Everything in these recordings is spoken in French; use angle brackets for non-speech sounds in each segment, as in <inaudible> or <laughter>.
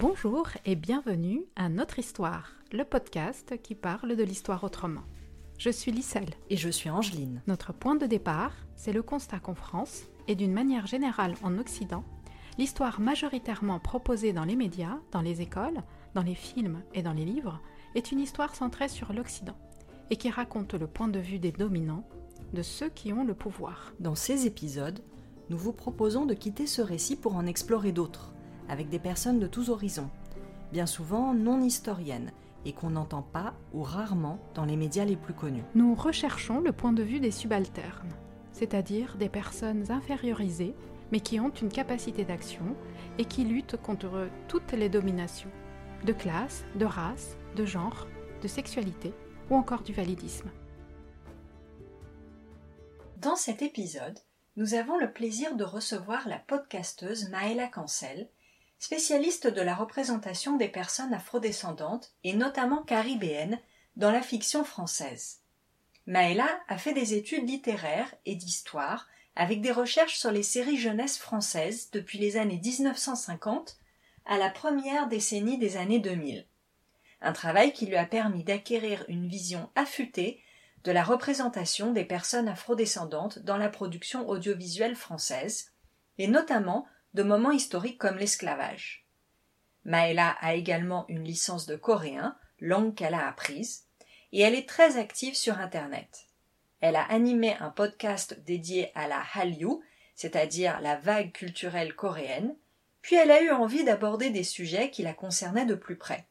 Bonjour et bienvenue à Notre Histoire, le podcast qui parle de l'histoire autrement. Je suis Lisselle. Et je suis Angeline. Notre point de départ, c'est le constat qu'en France, et d'une manière générale en Occident, l'histoire majoritairement proposée dans les médias, dans les écoles, dans les films et dans les livres, est une histoire centrée sur l'Occident, et qui raconte le point de vue des dominants, de ceux qui ont le pouvoir. Dans ces épisodes, nous vous proposons de quitter ce récit pour en explorer d'autres, avec des personnes de tous horizons, bien souvent non historiennes, et qu'on n'entend pas ou rarement dans les médias les plus connus. Nous recherchons le point de vue des subalternes, c'est-à-dire des personnes infériorisées, mais qui ont une capacité d'action et qui luttent contre toutes les dominations, de classe, de race, de genre, de sexualité ou encore du validisme. Dans cet épisode, nous avons le plaisir de recevoir la podcasteuse Maëla Cancel, spécialiste de la représentation des personnes afrodescendantes et notamment caribéennes dans la fiction française. Maëla a fait des études littéraires et d'histoire avec des recherches sur les séries jeunesse françaises depuis les années 1950 à la première décennie des années 2000. Un travail qui lui a permis d'acquérir une vision affûtée de la représentation des personnes afrodescendantes dans la production audiovisuelle française, et notamment de moments historiques comme l'esclavage. Maëla a également une licence de coréen, langue qu'elle a apprise, et elle est très active sur Internet. Elle a animé un podcast dédié à la Hallyu, c'est-à-dire la vague culturelle coréenne, puis elle a eu envie d'aborder des sujets qui la concernaient de plus près.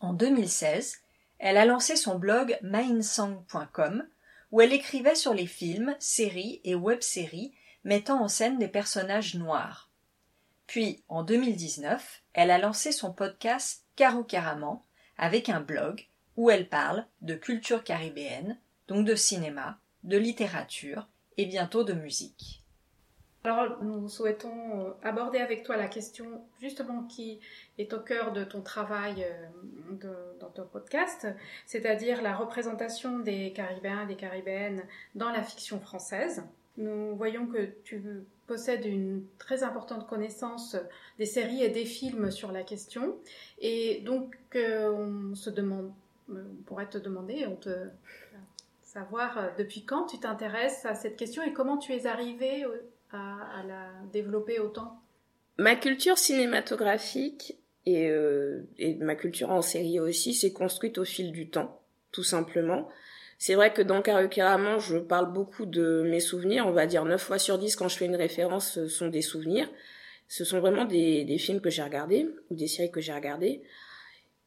En 2016, elle a lancé son blog mindsong.com où elle écrivait sur les films, séries et web-séries mettant en scène des personnages noirs. Puis, en 2019, elle a lancé son podcast Caro Caraman avec un blog où elle parle de culture caribéenne, donc de cinéma, de littérature et bientôt de musique. Alors, nous souhaitons euh, aborder avec toi la question justement qui est au cœur de ton travail euh, dans ton podcast, c'est-à-dire la représentation des Caribéens et des Caribéennes dans la fiction française. Nous voyons que tu possèdes une très importante connaissance des séries et des films sur la question, et donc euh, demande, on pourrait te demander, on te savoir depuis quand tu t'intéresses à cette question et comment tu es arrivé à, la développer autant? Ma culture cinématographique et, euh, et ma culture en série aussi s'est construite au fil du temps, tout simplement. C'est vrai que dans Carrément, je parle beaucoup de mes souvenirs. On va dire 9 fois sur 10 quand je fais une référence, ce sont des souvenirs. Ce sont vraiment des, des films que j'ai regardés ou des séries que j'ai regardées.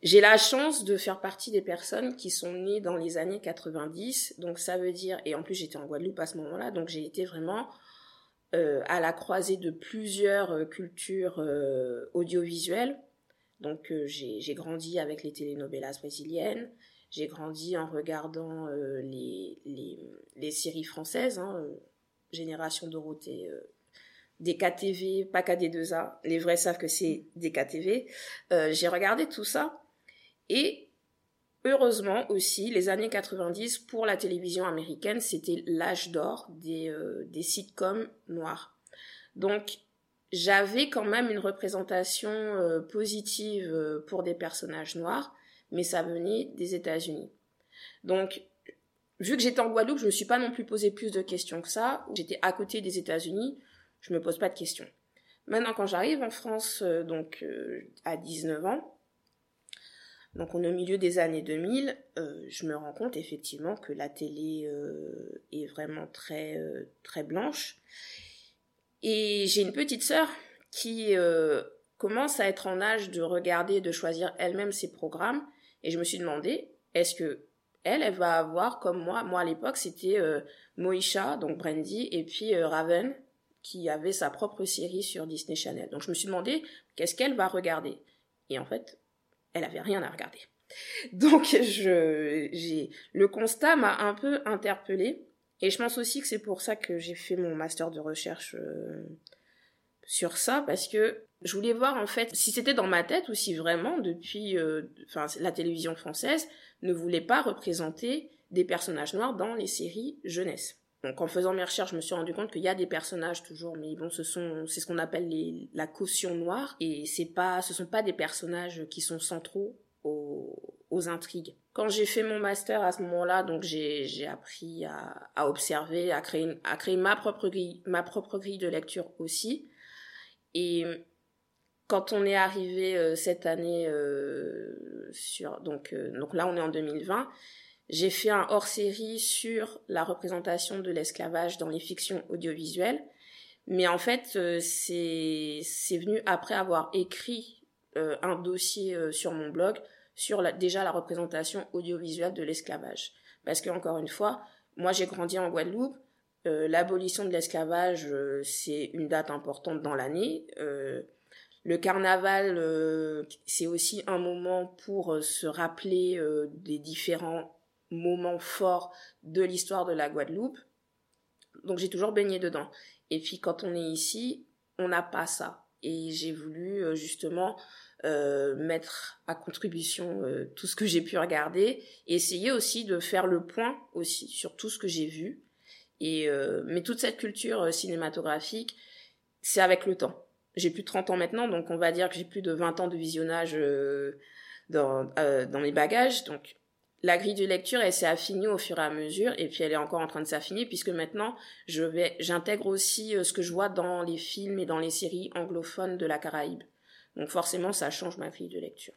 J'ai la chance de faire partie des personnes qui sont nées dans les années 90. Donc ça veut dire, et en plus j'étais en Guadeloupe à ce moment-là, donc j'ai été vraiment euh, à la croisée de plusieurs euh, cultures euh, audiovisuelles. Donc j'ai grandi avec les telenovelas brésiliennes, j'ai grandi en regardant les, les, les, séries françaises, hein, Génération Dorothée, des KTV, pas KD2A, les vrais savent que c'est des KTV. j'ai regardé tout ça et Heureusement aussi, les années 90 pour la télévision américaine, c'était l'âge d'or des, euh, des sitcoms noirs. Donc j'avais quand même une représentation euh, positive euh, pour des personnages noirs, mais ça venait des États-Unis. Donc vu que j'étais en Guadeloupe, je me suis pas non plus posé plus de questions que ça. J'étais à côté des États-Unis, je me pose pas de questions. Maintenant, quand j'arrive en France, donc à 19 ans, donc on est au milieu des années 2000, euh, je me rends compte effectivement que la télé euh, est vraiment très euh, très blanche. Et j'ai une petite sœur qui commence à être en âge de regarder, de choisir elle-même ses programmes. Et je me suis demandé, est-ce que elle, va avoir comme moi, moi à l'époque c'était Moisha, donc Brandy, et puis Raven, qui avait sa propre série sur Disney Channel. Donc je me suis demandé, qu'est-ce qu'elle va regarder? Et en fait, elle avait rien à regarder. <laughs> Donc je, j'ai, le constat m'a un peu interpellée et je pense aussi que c'est pour ça que j'ai fait mon master de recherche euh, sur ça parce que je voulais voir en fait si c'était dans ma tête ou si vraiment depuis, euh, enfin la télévision française ne voulait pas représenter des personnages noirs dans les séries jeunesse. Donc en faisant mes recherches, je me suis rendu compte qu'il y a des personnages toujours, mais bon, ce sont, c'est ce qu'on appelle la caution noire, et c'est pas, ce sont pas des personnages qui sont centraux aux, aux intrigues. Quand j'ai fait mon master à ce moment-là, donc j'ai, j'ai appris à, à observer, à créer, à créer ma propre grille, ma propre grille de lecture aussi. Et quand on est arrivé euh, cette année euh, sur, donc, euh, donc là on est en 2020, j'ai fait un hors-série sur la représentation de l'esclavage dans les fictions audiovisuelles. Mais en fait, euh, c'est c'est venu après avoir écrit euh, un dossier euh, sur mon blog sur la, déjà la représentation audiovisuelle de l'esclavage. Parce que encore une fois, moi j'ai grandi en Guadeloupe. L'abolition de l'esclavage, c'est une date importante dans l'année. Le carnaval, c'est aussi un moment pour se rappeler des différents moment fort de l'histoire de la Guadeloupe. Donc j'ai toujours baigné dedans. Et puis quand on est ici, on n'a pas ça. Et j'ai voulu euh, justement euh, mettre à contribution euh, tout ce que j'ai pu regarder et essayer aussi de faire le point aussi sur tout ce que j'ai vu. Et euh, mais toute cette culture euh, cinématographique, c'est avec le temps. J'ai plus de 30 ans maintenant, donc on va dire que j'ai plus de 20 ans de visionnage dans, dans mes bagages. Donc la grille de lecture, elle s'est affinée au fur et à mesure, et puis elle est encore en train de s'affiner, puisque maintenant, je vais, j'intègre aussi euh, ce que je vois dans les films et dans les séries anglophones de la Caraïbe. Donc forcément, ça change ma grille de lecture.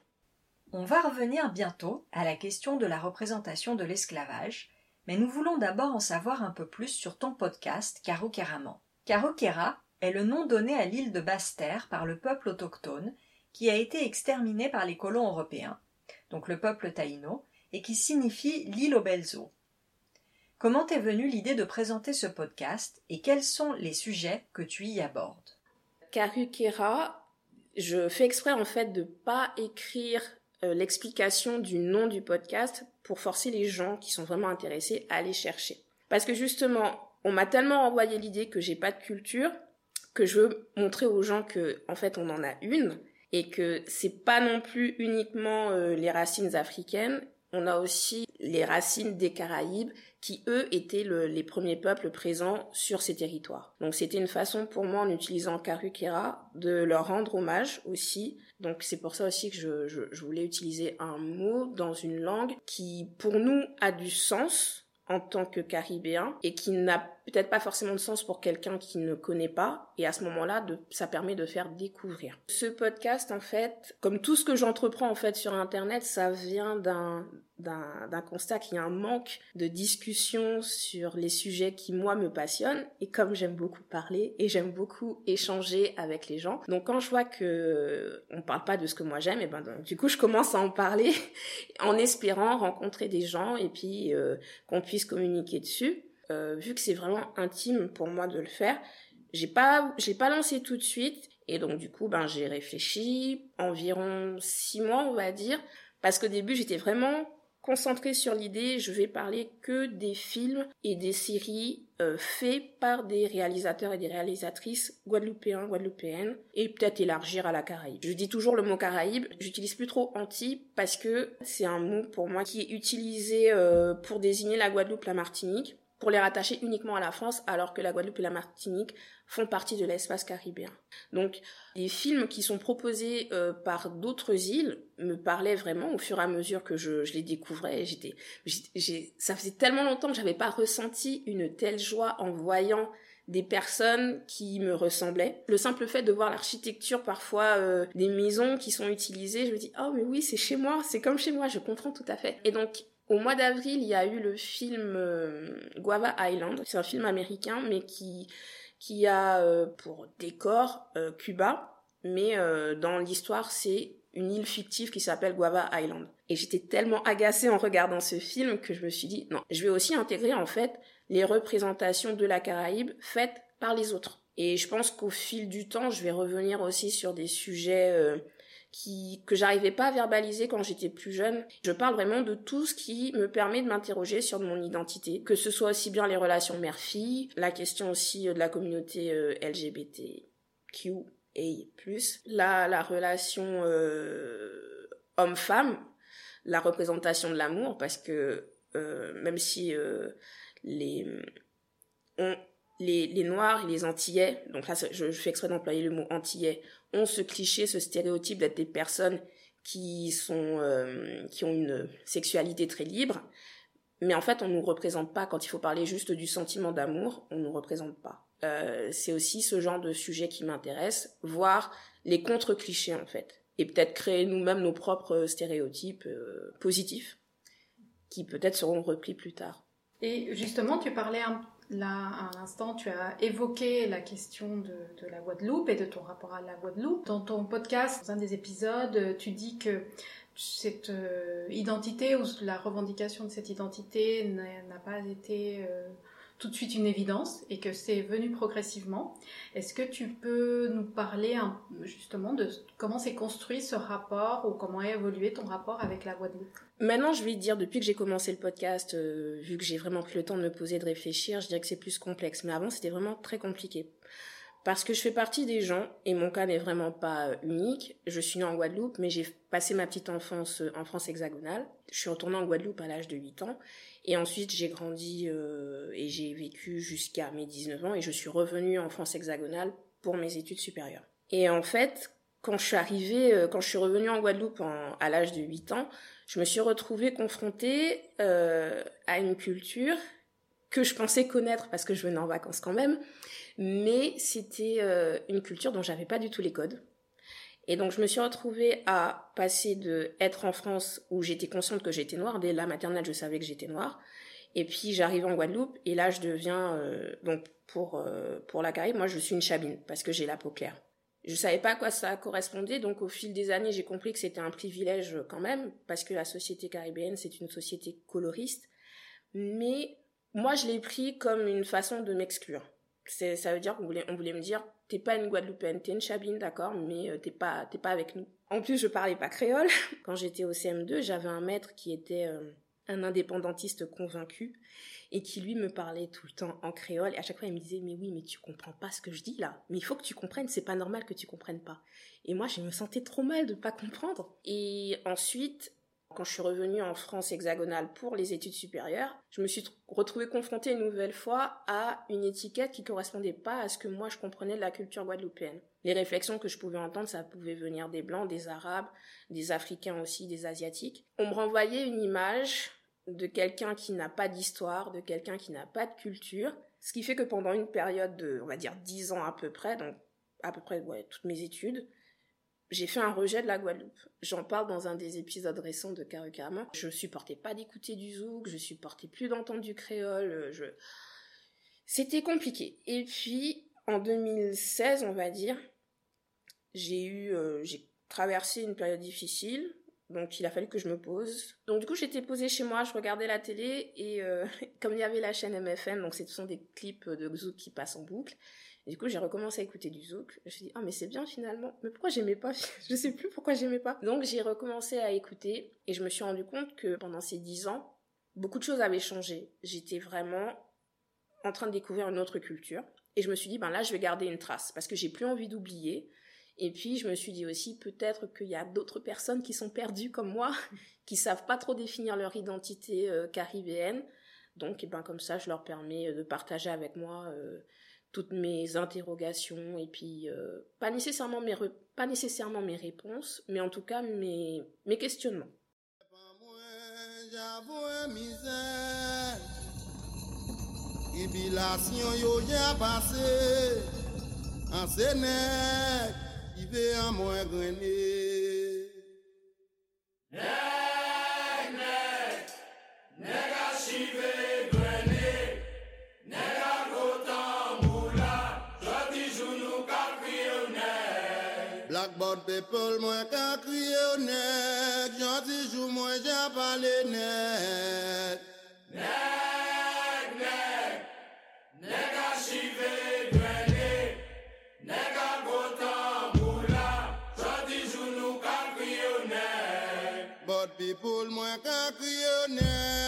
On va revenir bientôt à la question de la représentation de l'esclavage, mais nous voulons d'abord en savoir un peu plus sur ton podcast Karaman. Karokera est le nom donné à l'île de Basse-Terre par le peuple autochtone qui a été exterminé par les colons européens, donc le peuple taïno, et qui signifie l'île aux belles eaux. Comment est venue l'idée de présenter ce podcast et quels sont les sujets que tu y abordes? Karukera, je fais exprès en fait de pas écrire euh, l'explication du nom du podcast pour forcer les gens qui sont vraiment intéressés à aller chercher. Parce que justement, on m'a tellement envoyé l'idée que j'ai pas de culture que je veux montrer aux gens que en fait on en a une et que c'est pas non plus uniquement euh, les racines africaines on a aussi les racines des Caraïbes qui, eux, étaient les premiers peuples présents sur ces territoires. Donc c'était une façon pour moi, en utilisant Karukera, de leur rendre hommage aussi. Donc c'est pour ça aussi que je, je voulais utiliser un mot dans une langue qui, pour nous, a du sens, en tant que caribéen et qui n'a peut-être pas forcément de sens pour quelqu'un qui ne connaît pas et à ce moment-là ça permet de faire découvrir. Ce podcast en fait, comme tout ce que j'entreprends en fait sur internet, ça vient d'un d'un constat qu'il y a un manque de discussion sur les sujets qui moi me passionnent. Et comme j'aime beaucoup parler et j'aime beaucoup échanger avec les gens donc quand je vois que on parle pas de ce que moi j'aime et ben donc, du coup je commence à en parler <laughs> en espérant rencontrer des gens et puis euh, qu'on puisse communiquer dessus. Euh, vu que c'est vraiment intime pour moi de le faire j'ai pas j'ai pas lancé tout de suite. Et donc du coup ben j'ai réfléchi environ six mois on va dire. Parce qu'au début j'étais vraiment concentré sur l'idée, je vais parler que des films et des séries euh, faits par des réalisateurs et des réalisatrices guadeloupéens, guadeloupéennes, et peut-être élargir à la Caraïbe. Je dis toujours le mot Caraïbe, j'utilise plus trop anti parce que c'est un mot pour moi qui est utilisé euh, pour désigner la Guadeloupe, la Martinique pour les rattacher uniquement à la France, alors que la Guadeloupe et la Martinique font partie de l'espace caribéen. Donc, les films qui sont proposés euh, par d'autres îles me parlaient vraiment au fur et à mesure que je, les découvrais. J'étais, ça faisait tellement longtemps que j'avais pas ressenti une telle joie en voyant des personnes qui me ressemblaient. Le simple fait de voir l'architecture parfois euh, des maisons qui sont utilisées, je me dis oh mais oui c'est chez moi, c'est comme chez moi, je comprends tout à fait. Et donc au mois d'avril, il y a eu le film euh, Guava Island. C'est un film américain, mais qui qui a euh, pour décor euh, Cuba, mais dans l'histoire, c'est une île fictive qui s'appelle Guava Island. Et j'étais tellement agacée en regardant ce film que je me suis dit non, je vais aussi intégrer en fait les représentations de la Caraïbe faites par les autres. Et je pense qu'au fil du temps, je vais revenir aussi sur des sujets que j'arrivais pas à verbaliser quand j'étais plus jeune. Je parle vraiment de tout ce qui me permet de m'interroger sur mon identité, que ce soit aussi bien les relations mère-fille, la question aussi euh, de la communauté euh, LGBTQ plus, la la relation euh, homme-femme, la représentation de l'amour parce que même si les, les Noirs et les Antillais, donc là je, je fais exprès d'employer le mot Antillais, ont ce cliché, ce stéréotype d'être des personnes qui sont euh, qui ont une sexualité très libre, mais en fait on nous représente pas quand il faut parler juste du sentiment d'amour, on nous représente pas. Euh, c'est aussi ce genre de sujet qui m'intéresse, voir les contre-clichés en fait, et peut-être créer nous-mêmes nos propres stéréotypes euh, positifs, qui peut-être seront repris plus tard. Et justement, tu parlais un Là, à l'instant, tu as évoqué la question de, la Guadeloupe et de ton rapport à la Guadeloupe. Dans ton podcast, dans un des épisodes, tu dis que cette euh, identité ou la revendication de cette identité n'a pas été euh, tout de suite une évidence et que c'est venu progressivement. Est-ce que tu peux nous parler justement de comment s'est construit ce rapport ou comment a évolué ton rapport avec la Guadeloupe? Maintenant, je vais dire, depuis que j'ai commencé le podcast, euh, vu que j'ai vraiment pris le temps de me poser, de réfléchir, je dirais que c'est plus complexe. Mais avant, c'était vraiment très compliqué parce que je fais partie des gens, et mon cas n'est vraiment pas euh, unique. Je suis née en Guadeloupe, mais j'ai passé ma petite enfance euh, en France hexagonale. Je suis retournée en Guadeloupe à l'âge de 8 ans, et ensuite j'ai grandi euh, et j'ai vécu jusqu'à mes 19 ans, et je suis revenue en France hexagonale pour mes études supérieures. Et en fait, quand je suis arrivée, quand je suis revenue en Guadeloupe à l'âge de 8 ans, je me suis retrouvée confrontée à une culture que je pensais connaître parce que je venais en vacances quand même, mais c'était euh, une culture dont j'avais pas du tout les codes. Et donc je me suis retrouvée à passer de être en France où j'étais consciente que j'étais noire, dès la maternelle je savais que j'étais noire, et puis j'arrive en Guadeloupe et là je deviens euh, donc pour euh, pour la Caraïbe, moi je suis une chabine parce que j'ai la peau claire. Je savais pas à quoi ça correspondait, donc au fil des années j'ai compris que c'était un privilège quand même parce que la société caribéenne c'est une société coloriste, mais moi, je l'ai pris comme une façon de m'exclure. Ça veut dire qu'on voulait, on voulait me dire, t'es pas une Guadeloupéenne, t'es une Chabine, d'accord, mais euh, t'es pas, t'es pas avec nous. En plus, je parlais pas créole. <laughs> Quand j'étais au CM2, j'avais un maître qui était euh, un indépendantiste convaincu et qui lui me parlait tout le temps en créole. Et à chaque fois, il me disait, mais oui, mais tu comprends pas ce que je dis là. Mais il faut que tu comprennes, c'est pas normal que tu comprennes pas. Et moi, je me sentais trop mal de pas comprendre. Et ensuite, quand je suis revenue en France hexagonale pour les études supérieures, je me suis retrouvée confrontée une nouvelle fois à une étiquette qui correspondait pas à ce que moi je comprenais de la culture guadeloupéenne. Les réflexions que je pouvais entendre, ça pouvait venir des blancs, des arabes, des africains aussi, des asiatiques. On me renvoyait une image de quelqu'un qui n'a pas d'histoire, de quelqu'un qui n'a pas de culture, ce qui fait que pendant une période de, on va dire, dix ans à peu près, donc à peu près toutes mes études, j'ai fait un rejet de la Guadeloupe. J'en parle dans un des épisodes récents de Carrément. Je supportais pas d'écouter du zouk, je supportais plus d'entendre du créole, je... C'était compliqué. Et puis, en 2016, on va dire, j'ai eu, euh, j'ai traversé une période difficile, donc il a fallu que je me pose. Donc du coup, j'étais posée chez moi, je regardais la télé, et euh, <laughs> comme il y avait la chaîne MFM, donc ce sont des clips de zouk qui passent en boucle, du coup, j'ai recommencé à écouter du zouk. Je me suis dit, ah, mais c'est bien finalement. Mais pourquoi j'aimais pas? <laughs> Je sais plus pourquoi j'aimais pas. Donc, j'ai recommencé à écouter et je me suis rendu compte que pendant ces dix ans, beaucoup de choses avaient changé. J'étais vraiment en train de découvrir une autre culture. Et je me suis dit, ben là, je vais garder une trace parce que j'ai plus envie d'oublier. Et puis, je me suis dit aussi, peut-être qu'il y a d'autres personnes qui sont perdues comme moi, <laughs> qui savent pas trop définir leur identité euh, caribéenne. Donc, et ben, comme ça, je leur permets de partager avec moi euh, toutes mes interrogations et puis euh, pas nécessairement mes pas nécessairement mes réponses mais en tout cas mes mes questionnements Paul mwen ka kriye ou net, jantijou mwen jan pale net. Net, net, net a chive dwene, net a gotan moula, jantijou nou ka kriye ou net. Bot pi pou mwen ka kriye ou net.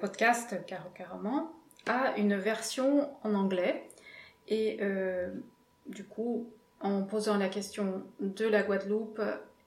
Podcast Caro Carrément a une version en anglais. Et euh, du coup, en posant la question de la Guadeloupe,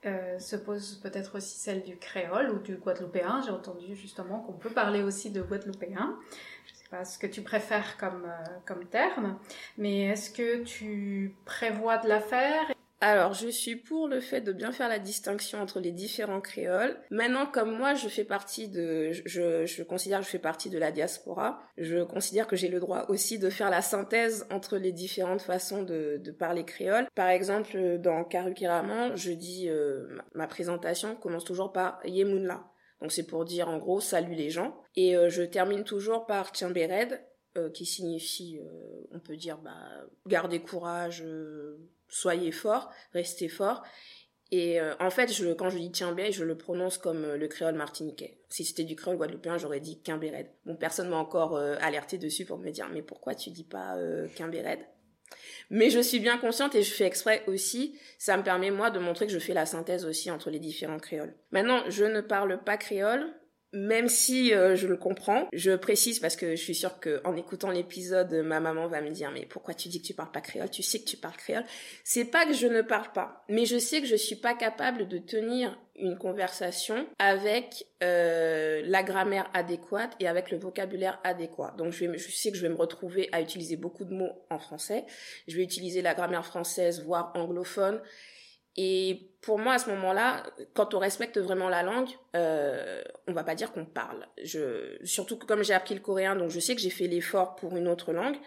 euh, se pose peut-être aussi celle du créole ou du guadeloupéen. J'ai entendu justement qu'on peut parler aussi de guadeloupéen. Je ne sais pas ce que tu préfères comme, euh, comme terme, mais est-ce que tu prévois de la faire? Alors, je suis pour le fait de bien faire la distinction entre les différents créoles. Maintenant, comme moi, je fais partie de, je, considère que je fais partie de la diaspora, je considère que j'ai le droit aussi de faire la synthèse entre les différentes façons de, de parler créole. Par exemple, dans Karukiraman, je dis, euh, ma présentation commence toujours par Yemunla. Donc c'est pour dire en gros salut les gens. Et euh, je termine toujours par Tchimbered, euh, qui signifie, on peut dire, bah, garder courage, soyez fort, restez fort. Et euh, en fait, je, quand je dis Timbé, je le prononce comme euh, le créole martiniquais. Si c'était du créole guadeloupéen, j'aurais dit Quimbéred. Bon, personne m'a encore euh, alerté dessus pour me dire mais pourquoi tu dis pas Quimbéred Mais je suis bien consciente et je fais exprès aussi. Ça me permet moi de montrer que je fais la synthèse aussi entre les différents créoles. Maintenant, je ne parle pas créole, même si euh, je le comprends, je précise parce que je suis sûre qu'en écoutant l'épisode, ma maman va me dire mais pourquoi tu dis que tu parles pas créole? Tu sais que tu parles créole. C'est pas que je ne parle pas, mais je sais que je suis pas capable de tenir une conversation avec euh, la grammaire adéquate et avec le vocabulaire adéquat. Donc je, je sais que je vais me retrouver à utiliser beaucoup de mots en français. Je vais utiliser la grammaire française, voire anglophone. Et pour moi, à ce moment-là, quand on respecte vraiment la langue, euh, on va pas dire qu'on parle. Je, surtout que comme j'ai appris le coréen, donc je sais que j'ai fait l'effort pour une autre langue.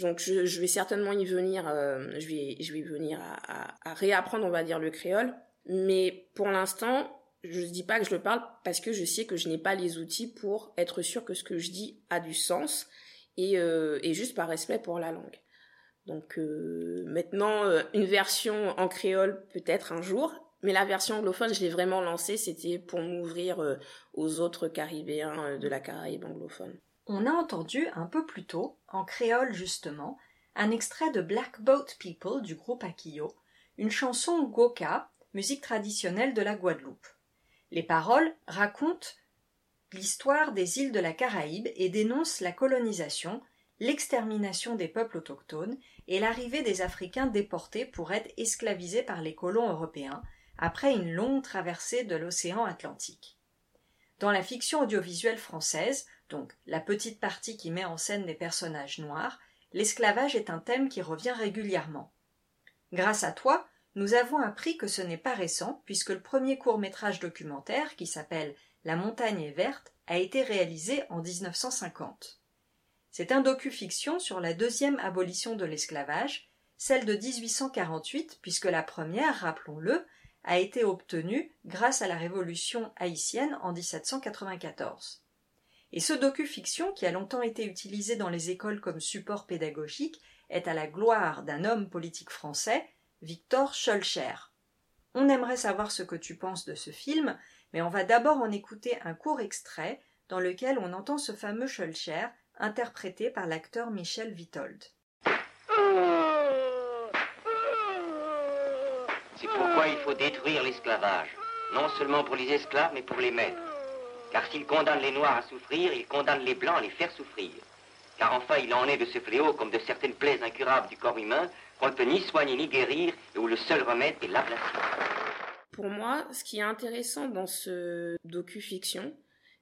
Donc je, je vais certainement y venir, euh, je vais, je vais venir à, à, à, réapprendre, on va dire, le créole. Mais pour l'instant, je ne dis pas que je le parle parce que je sais que je n'ai pas les outils pour être sûr que ce que je dis a du sens et, euh, et juste par respect pour la langue. Donc euh, maintenant, euh, une version en créole peut-être un jour, mais la version anglophone, je l'ai vraiment lancée, c'était pour m'ouvrir euh, aux autres Caribéens de la Caraïbe anglophone. On a entendu un peu plus tôt, en créole justement, un extrait de Black Boat People du groupe Akio, une chanson goka, musique traditionnelle de la Guadeloupe. Les paroles racontent l'histoire des îles de la Caraïbe et dénoncent la colonisation, l'extermination des peuples autochtones et l'arrivée des Africains déportés pour être esclavisés par les colons européens après une longue traversée de l'océan Atlantique. Dans la fiction audiovisuelle française, donc la petite partie qui met en scène des personnages noirs, l'esclavage est un thème qui revient régulièrement. Grâce à toi, nous avons appris que ce n'est pas récent, puisque le premier court métrage documentaire, qui s'appelle La montagne est verte, a été réalisé en 1950. C'est un docu-fiction sur la deuxième abolition de l'esclavage, celle de 1848, puisque la première, rappelons-le, a été obtenue grâce à la révolution haïtienne en 1794. Et ce docu-fiction, qui a longtemps été utilisé dans les écoles comme support pédagogique, est à la gloire d'un homme politique français, Victor Schulcher. On aimerait savoir ce que tu penses de ce film, mais on va d'abord en écouter un court extrait dans lequel on entend ce fameux Schulcher interprété par l'acteur Michel Vitold. C'est pourquoi il faut détruire l'esclavage, non seulement pour les esclaves, mais pour les maîtres. Car s'il condamne les Noirs à souffrir, il condamne les Blancs à les faire souffrir. Car enfin, il en est de ce fléau comme de certaines plaies incurables du corps humain qu'on ne peut ni soigner ni guérir et où le seul remède est l'ablation. Pour moi, ce qui est intéressant dans ce docu-fiction,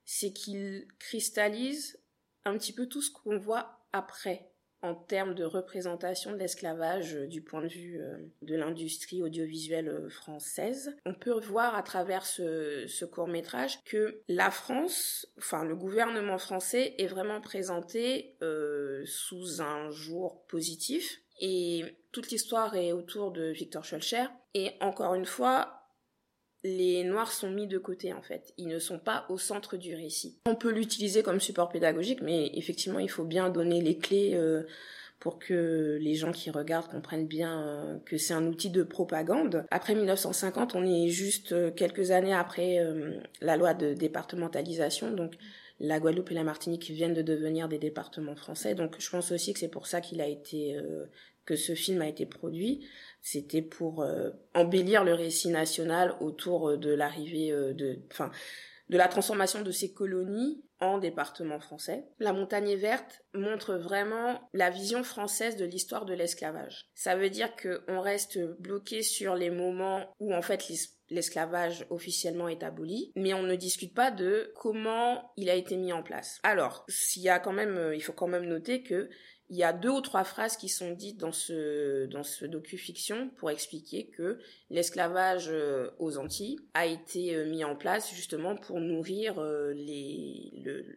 c'est qu'il cristallise un petit peu tout ce qu'on voit après en termes de représentation de l'esclavage euh, du point de vue euh, de l'industrie audiovisuelle euh, française. On peut voir à travers ce, court métrage que la France, enfin le gouvernement français est vraiment présenté sous un jour positif et toute l'histoire est autour de Victor Schulcher et encore une fois les noirs sont mis de côté en fait. Ils ne sont pas au centre du récit. On peut l'utiliser comme support pédagogique, mais effectivement, il faut bien donner les clés euh, pour que les gens qui regardent comprennent bien euh, que c'est un outil de propagande. Après 1950, on est juste euh, quelques années après la loi de départementalisation, donc la Guadeloupe et la Martinique viennent de devenir des départements français. Donc je pense aussi que c'est pour ça qu'il a été que ce film a été produit. C'était pour euh, embellir le récit national autour euh, de l'arrivée euh, de, enfin, de la transformation de ces colonies en département français. La montagne verte montre vraiment la vision française de l'histoire de l'esclavage. Ça veut dire qu'on reste bloqué sur les moments où en fait l'esclavage officiellement est aboli, mais on ne discute pas de comment il a été mis en place. Alors, s'il y a quand même, il faut quand même noter que il y a deux ou trois phrases qui sont dites dans ce dans ce docu-fiction pour expliquer que l'esclavage euh, aux Antilles a été euh, mis en place justement pour nourrir les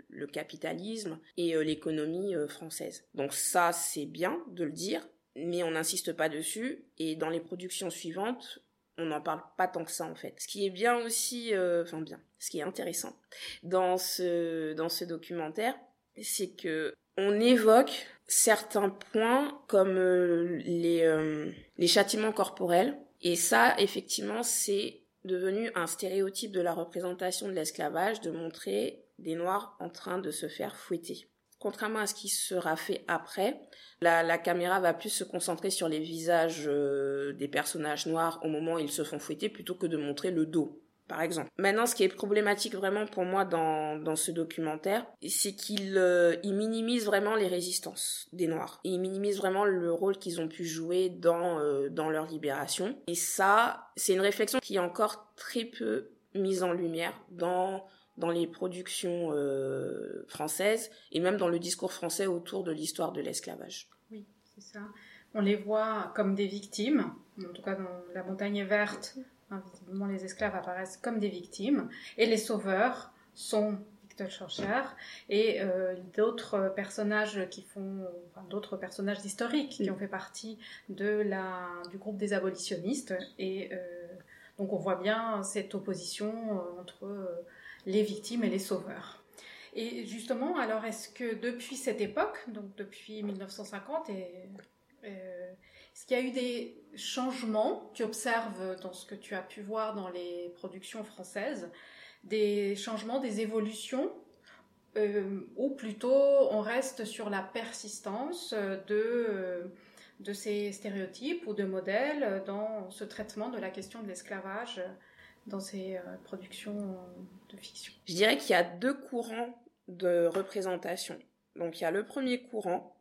le, capitalisme et l'économie française. Donc ça c'est bien de le dire, mais on n'insiste pas dessus et dans les productions suivantes on n'en parle pas tant que ça en fait. Ce qui est bien aussi, euh, enfin bien, ce qui est intéressant dans ce dans ce documentaire, c'est que on évoque certains points comme euh, les euh, les châtiments corporels et ça effectivement c'est devenu un stéréotype de la représentation de l'esclavage de montrer des noirs en train de se faire fouetter. Contrairement à ce qui sera fait après, la, la caméra va plus se concentrer sur les visages euh, des personnages noirs au moment où ils se font fouetter plutôt que de montrer le dos, par exemple. Maintenant, ce qui est problématique vraiment pour moi dans, dans ce documentaire, c'est qu'il euh, il minimise vraiment les résistances des Noirs. Il minimise vraiment le rôle qu'ils ont pu jouer dans, euh, dans leur libération. Et ça, c'est une réflexion qui est encore très peu mise en lumière dans dans les productions euh, françaises et même dans le discours français autour de l'histoire de l'esclavage. Oui, c'est ça. On les voit comme des victimes, en tout cas dans La montagne verte, visiblement les esclaves apparaissent comme des victimes, et les sauveurs sont Victor Schorcher et euh, d'autres personnages qui font, enfin, d'autres personnages historiques qui ont fait partie de la, du groupe des abolitionnistes, et euh, donc on voit bien cette opposition euh, entre les victimes et les sauveurs. Et justement, alors est-ce que depuis cette époque, donc depuis 1950, et, euh, est-ce qu'il y a eu des changements Tu observes dans ce que tu as pu voir dans les productions françaises, des changements, des évolutions euh, ou plutôt on reste sur la persistance de, de ces stéréotypes ou de modèles dans ce traitement de la question de l'esclavage dans ces euh, productions de fiction Je dirais qu'il y a deux courants de représentation. Donc il y a le premier courant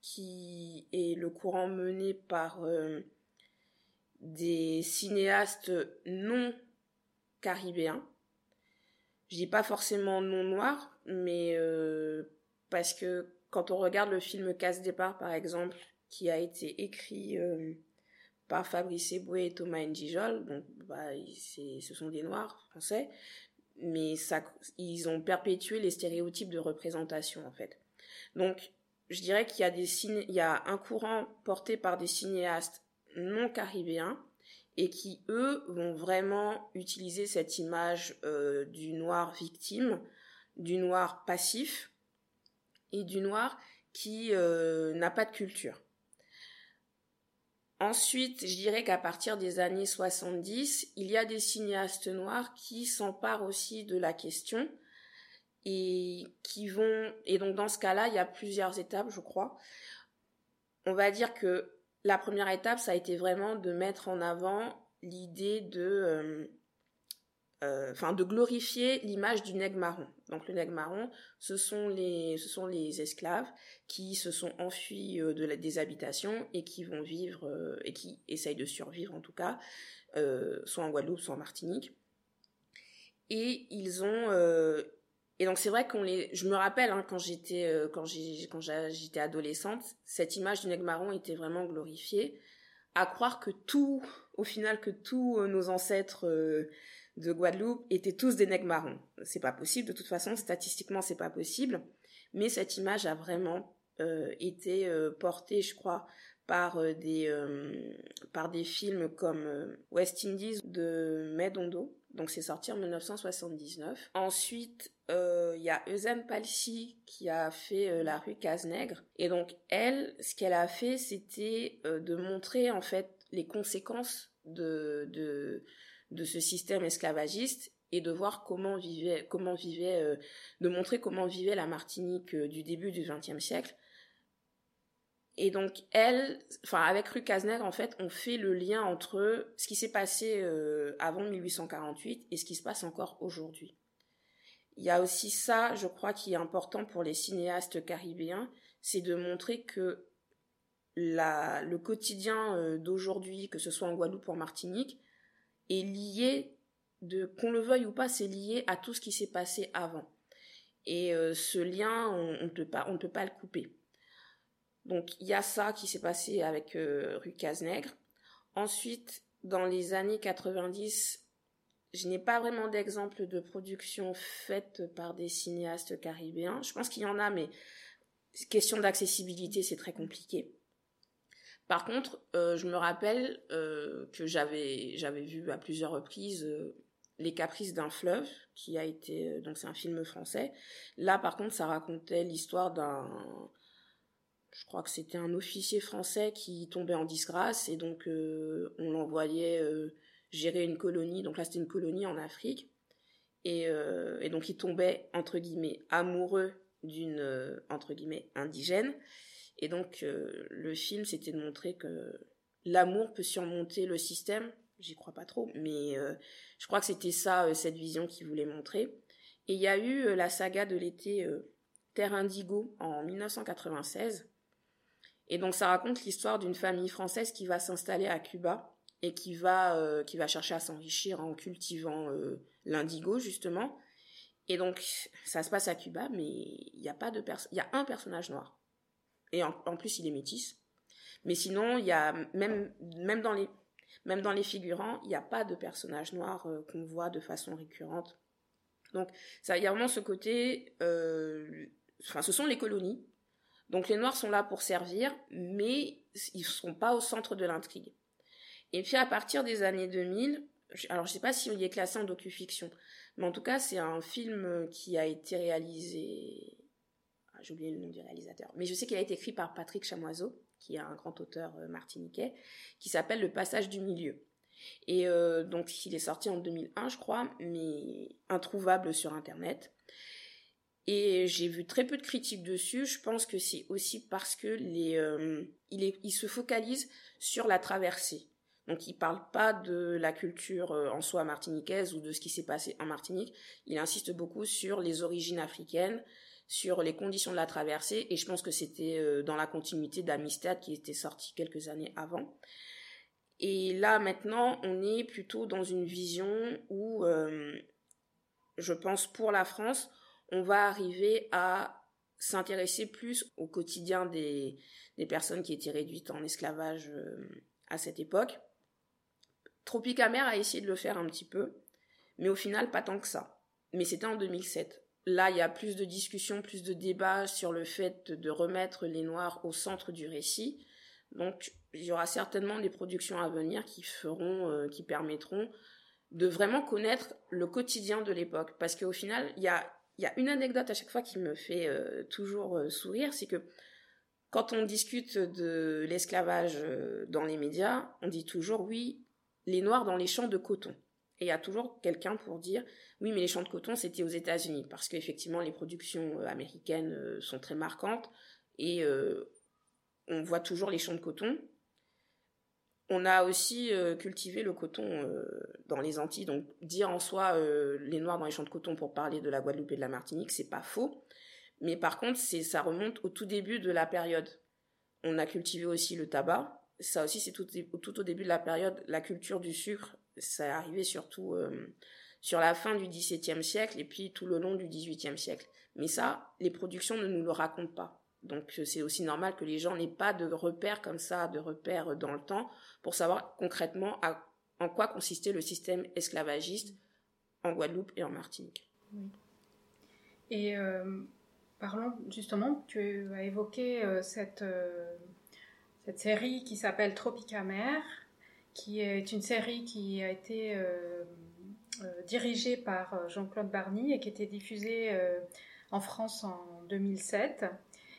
qui est le courant mené par euh, des cinéastes non caribéens. Je dis pas forcément non noirs, mais euh, parce que quand on regarde le film Casse départ par exemple, qui a été écrit par Fabrice Eboué et Thomas Njijol. Donc, bah, ce sont des Noirs français, mais ça, ils ont perpétué les stéréotypes de représentation en fait. Donc, je dirais qu'il y a un courant porté par des cinéastes non caribéens et qui eux vont vraiment utiliser cette image euh, du noir victime, du noir passif et du noir qui euh, n'a pas de culture. Ensuite, je dirais qu'à partir des années 70, il y a des cinéastes noirs qui s'emparent aussi de la question et qui vont et donc dans ce cas-là, il y a plusieurs étapes, je crois. On va dire que la première étape, ça a été vraiment de mettre en avant l'idée de euh, euh, enfin de glorifier l'image du nègre marron. Donc le nègre marron, ce sont les ce sont les esclaves qui se sont enfuis euh, de des habitations et qui vont vivre et qui essayent de survivre en tout cas, soit en Guadeloupe, soit en Martinique. Et ils ont et donc c'est vrai qu'on les je me rappelle hein, quand j'étais quand j'ai quand j'étais adolescente, cette image du nègre marron était vraiment glorifiée à croire que tout au final que tous nos ancêtres de Guadeloupe étaient tous des nègres marrons. C'est pas possible, de toute façon, statistiquement, c'est pas possible. Mais cette image a vraiment euh, été euh, portée, je crois, par euh, des par des films comme West Indies de Medondo. Donc c'est sorti en 1979. Ensuite, il y a Eusen Palsy qui a fait La rue Cazenègre. Et donc elle, ce qu'elle a fait, c'était de montrer en fait les conséquences de, de ce système esclavagiste et de voir comment vivait, comment vivait, euh, de montrer comment vivait la Martinique euh, du début du XXe siècle. Et donc elle, enfin avec Rue Casner, en fait, on fait le lien entre ce qui s'est passé euh, avant 1848 et ce qui se passe encore aujourd'hui. Il y a aussi ça, je crois, qui est important pour les cinéastes caribéens, c'est de montrer que le quotidien euh, d'aujourd'hui, que ce soit en Guadeloupe ou en Martinique, est lié, de qu'on le veuille ou pas, c'est lié à tout ce qui s'est passé avant. Et euh, ce lien, on, ne peut pas le couper. Donc il y a ça qui s'est passé avec euh, Rue. Ensuite, dans les années 90, je n'ai pas vraiment d'exemple de production faite par des cinéastes caribéens. Je pense qu'il y en a, mais question d'accessibilité, c'est très compliqué. Par contre, euh, je me rappelle euh, que j'avais j'avais vu à plusieurs reprises euh, Les Caprices d'un fleuve, qui a été donc c'est un film français. Là, par contre, ça racontait l'histoire d'un je crois que c'était un officier français qui tombait en disgrâce et donc on l'envoyait gérer une colonie. Donc là, c'était une colonie en Afrique et, et donc il tombait entre guillemets amoureux d'une entre guillemets indigène et donc, euh, le film, c'était de montrer que l'amour peut surmonter le système. J'y crois pas trop, mais euh, je crois que c'était ça, euh, cette vision qu'il voulait montrer. Et il y a eu la saga de l'été Terre Indigo en 1996. Et donc, ça raconte l'histoire d'une famille française qui va s'installer à Cuba et qui va, qui va chercher à s'enrichir en cultivant l'indigo, justement. Et donc, ça se passe à Cuba, mais il y a pas de il y a un personnage noir et en, plus il est métis. Mais sinon, il y a même même dans les même dans les figurants, il n'y a pas de personnage noir euh, qu'on voit de façon récurrente. Donc ça, il y a vraiment ce côté. Euh, enfin, ce sont les colonies. Donc les noirs sont là pour servir, mais ils sont pas au centre de l'intrigue. Et puis à partir des années 2000, alors je sais pas si il est classé en docu-fiction, mais en tout cas c'est un film qui a été réalisé j'ai oublié le nom du réalisateur, mais je sais qu'il a été écrit par Patrick Chamoiseau, qui est un grand auteur euh, martiniquais, qui s'appelle Le Passage du Milieu. Et euh, donc il est sorti en 2001, je crois, mais introuvable sur Internet. Et j'ai vu très peu de critiques dessus. Je pense que c'est aussi parce que les, euh, il se focalise sur la traversée. Donc il parle pas de la culture euh, en soi martiniquaise ou de ce qui s'est passé en Martinique. Il insiste beaucoup sur les origines africaines, sur les conditions de la traversée et je pense que c'était euh, dans la continuité d'Amistad qui était sorti quelques années avant. Et là maintenant, on est plutôt dans une vision où euh, je pense pour la France, on va arriver à s'intéresser plus au quotidien des, des personnes qui étaient réduites en esclavage à cette époque. Tropicamer a essayé de le faire un petit peu, mais au final pas tant que ça. Mais c'était en 2007. Là, il y a plus de discussions, plus de débats sur le fait de remettre les Noirs au centre du récit. Donc, il y aura certainement des productions à venir qui feront, euh, qui permettront de vraiment connaître le quotidien de l'époque. Parce qu'au final, il y a, y a une anecdote à chaque fois qui me fait euh, toujours euh, sourire, c'est que quand on discute de l'esclavage dans les médias, on dit toujours oui, les Noirs dans les champs de coton. Et il y a toujours quelqu'un pour dire oui, mais les champs de coton c'était aux États-Unis parce qu'effectivement les productions euh, américaines euh, sont très marquantes et euh, on voit toujours les champs de coton. On a aussi cultivé le coton dans les Antilles, donc dire en soi les Noirs dans les champs de coton pour parler de la Guadeloupe et de la Martinique, c'est pas faux. Mais par contre, ça remonte au tout début de la période. On a cultivé aussi le tabac. Ça aussi, c'est tout, au début de la période. La culture du sucre ça est arrivé surtout euh, sur la fin du XVIIe siècle et puis tout le long du XVIIIe siècle. Mais ça, les productions ne nous le racontent pas. Donc euh, c'est aussi normal que les gens n'aient pas de repères comme ça, de repères dans le temps, pour savoir concrètement en quoi consistait le système esclavagiste en Guadeloupe et en Martinique. Et euh, parlons justement, tu as évoqué euh, cette, euh, cette série qui s'appelle Tropicamer, qui est une série qui a été euh, euh, dirigée par Jean-Claude Barny et qui était diffusée euh, en France en 2007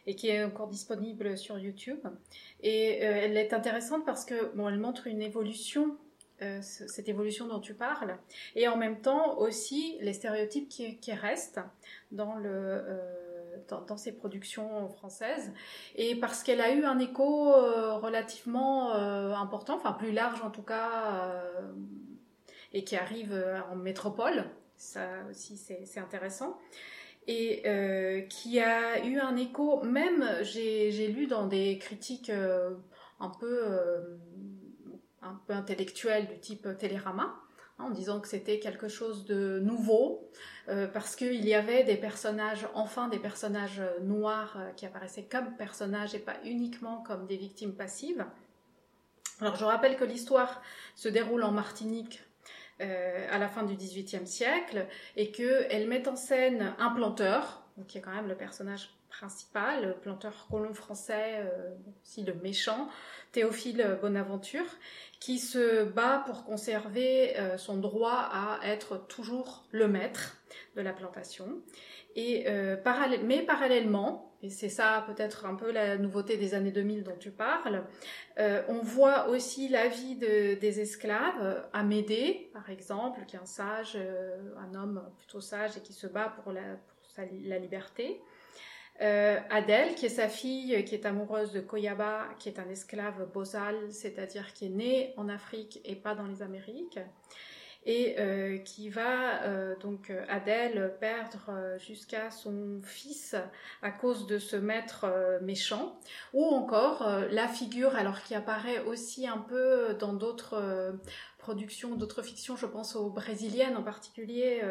et qui est encore disponible sur YouTube. Et euh, elle est intéressante parce que bon, elle montre une évolution, euh, cette évolution dont tu parles, et en même temps aussi les stéréotypes qui, restent dans le euh, dans, dans, ces productions françaises. Et parce qu'elle a eu un écho euh, relativement euh, important, enfin plus large en tout cas, euh, et qui arrive en métropole, Ça aussi, c'est intéressant. Et qui a eu un écho, même j'ai lu dans des critiques un peu un peu intellectuelles du type Télérama, en disant que c'était quelque chose de nouveau, euh, parce qu'il y avait des personnages, enfin des personnages noirs euh, qui apparaissaient comme personnages et pas uniquement comme des victimes passives. Alors je rappelle que l'histoire se déroule en Martinique euh, à la fin du XVIIIe siècle et qu'elle met en scène un planteur, qui est quand même le personnage principal, planteur colon français, aussi le méchant, Théophile Bonaventure, qui se bat pour conserver euh, son droit à être toujours le maître de la plantation. Et, euh, mais parallèlement, et c'est ça peut-être un peu la nouveauté des années 2000 dont tu parles, euh, on voit aussi la vie des esclaves, Amédée par exemple, qui est un sage, un homme plutôt sage et qui se bat pour la, pour la liberté. Euh, Adèle, qui est sa fille, qui est amoureuse de Koyaba, qui est un esclave bosal, c'est-à-dire qui est né en Afrique et pas dans les Amériques, et euh, qui va euh, donc Adèle perdre jusqu'à son fils à cause de ce maître méchant, ou encore la figure, alors qui apparaît aussi un peu dans d'autres productions, d'autres fictions, je pense aux brésiliennes en particulier,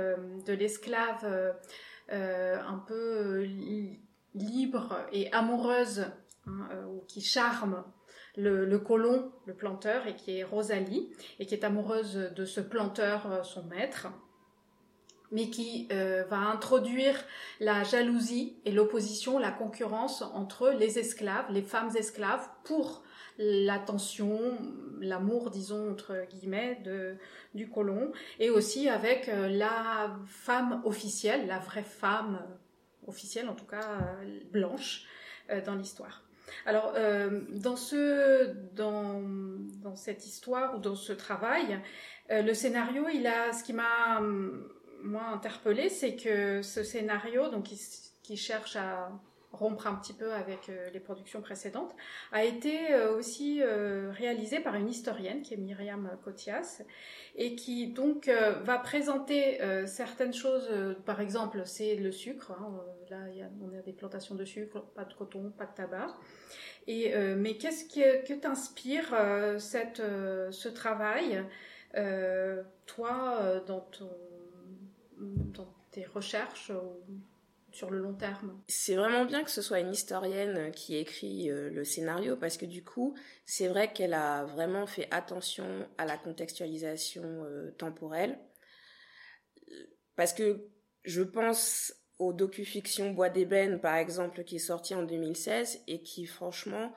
de l'esclave un peu libre et amoureuse hein, euh, ou qui charme le, colon, le planteur, et qui est Rosalie, et qui est amoureuse de ce planteur, euh, son maître, mais qui euh, va introduire la jalousie et l'opposition, la concurrence entre les esclaves, les femmes esclaves, pour l'attention, l'amour, disons, entre guillemets, de, du colon, et aussi avec la femme officielle, la vraie femme officielle, en tout cas euh, blanche, euh, dans l'histoire. Alors, euh, dans, ce, dans, dans, cette histoire ou dans ce travail, le scénario, il a, ce qui m'a, moi, interpellé, c'est que ce scénario, donc, qui cherche à rompre un petit peu avec euh, les productions précédentes, a été euh, aussi euh, réalisé par une historienne qui est Myriam Kotias et qui donc va présenter certaines choses, par exemple c'est le sucre, hein, là on a des plantations de sucre, pas de coton, pas de tabac, et, mais qu'est-ce que, que t'inspire cette, ce travail, toi, dans, ton, dans tes recherches sur le long terme. C'est vraiment bien que ce soit une historienne qui écrit euh, le scénario parce que du coup, c'est vrai qu'elle a vraiment fait attention à la contextualisation euh, temporelle. Parce que je pense au docu-fiction Bois d'ébène par exemple qui est sorti en 2016 et qui franchement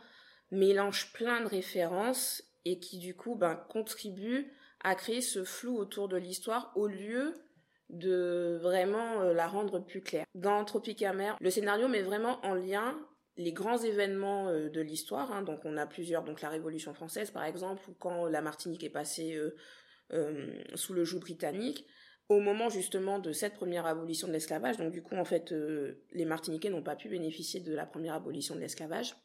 mélange plein de références et qui du coup ben, contribue à créer ce flou autour de l'histoire au lieu de vraiment euh, la rendre plus claire. Dans Tropique amer, le scénario met vraiment en lien les grands événements euh, de l'histoire. Hein. donc on a plusieurs, donc la Révolution française par exemple, ou quand la Martinique est passée euh, sous le joug britannique. Au moment justement de cette première abolition de l'esclavage, donc du coup en fait les Martiniquais n'ont pas pu bénéficier de la première abolition de l'esclavage.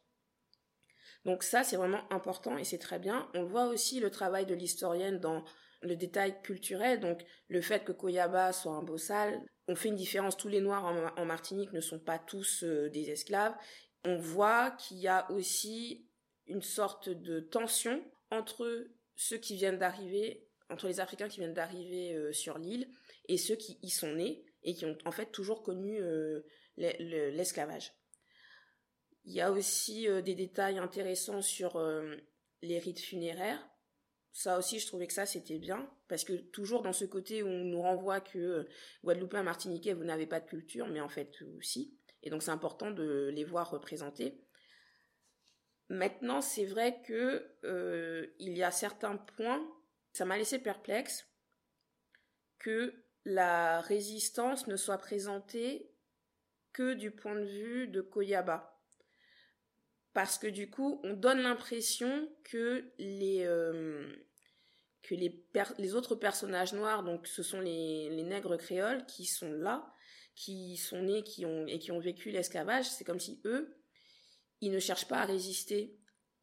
Donc ça c'est vraiment important et c'est très bien. On voit aussi le travail de l'historienne dans le détail culturel, donc le fait que Koyaba soit un bossal, on fait une différence, tous les Noirs en, Martinique ne sont pas tous euh, des esclaves. On voit qu'il y a aussi une sorte de tension entre ceux qui viennent d'arriver, entre les Africains qui viennent d'arriver euh, sur l'île et ceux qui y sont nés et qui ont en fait toujours connu euh, l'esclavage. Il y a aussi des détails intéressants sur les rites funéraires ça aussi, je trouvais que ça, c'était bien, parce que toujours dans ce côté où on nous renvoie que euh, Guadeloupéens, Martiniquais, vous n'avez pas de culture, mais en fait, aussi. Et donc, c'est important de les voir représentés. Maintenant, c'est vrai que euh, il y a certains points, ça m'a laissé perplexe, que la résistance ne soit présentée que du point de vue de Koyaba parce que du coup, on donne l'impression que les euh, que les, les autres personnages noirs, donc ce sont les, les nègres créoles qui sont là, qui sont nés, qui ont et qui ont vécu l'esclavage, c'est comme si eux, ils ne cherchent pas à résister.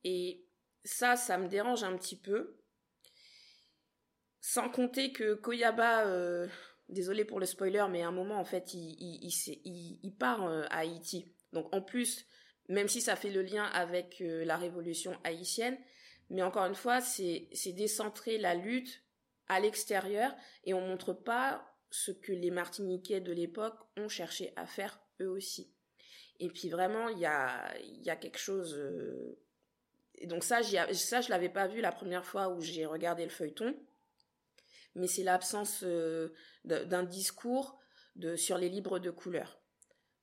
Et ça, ça me dérange un petit peu. Sans compter que Koyaba, euh, désolé pour le spoiler, mais à un moment, en fait, il, il, il, part à Haïti. Donc, en plus, même si ça fait le lien avec la révolution haïtienne, mais encore une fois, c'est décentrer la lutte à l'extérieur et on montre pas ce que les Martiniquais de l'époque ont cherché à faire eux aussi. Et puis vraiment, il y a, y a quelque chose. Euh, et donc ça, ça, je l'avais pas vu la première fois où j'ai regardé le feuilleton, mais c'est l'absence euh, d'un discours de, sur les libres de couleur.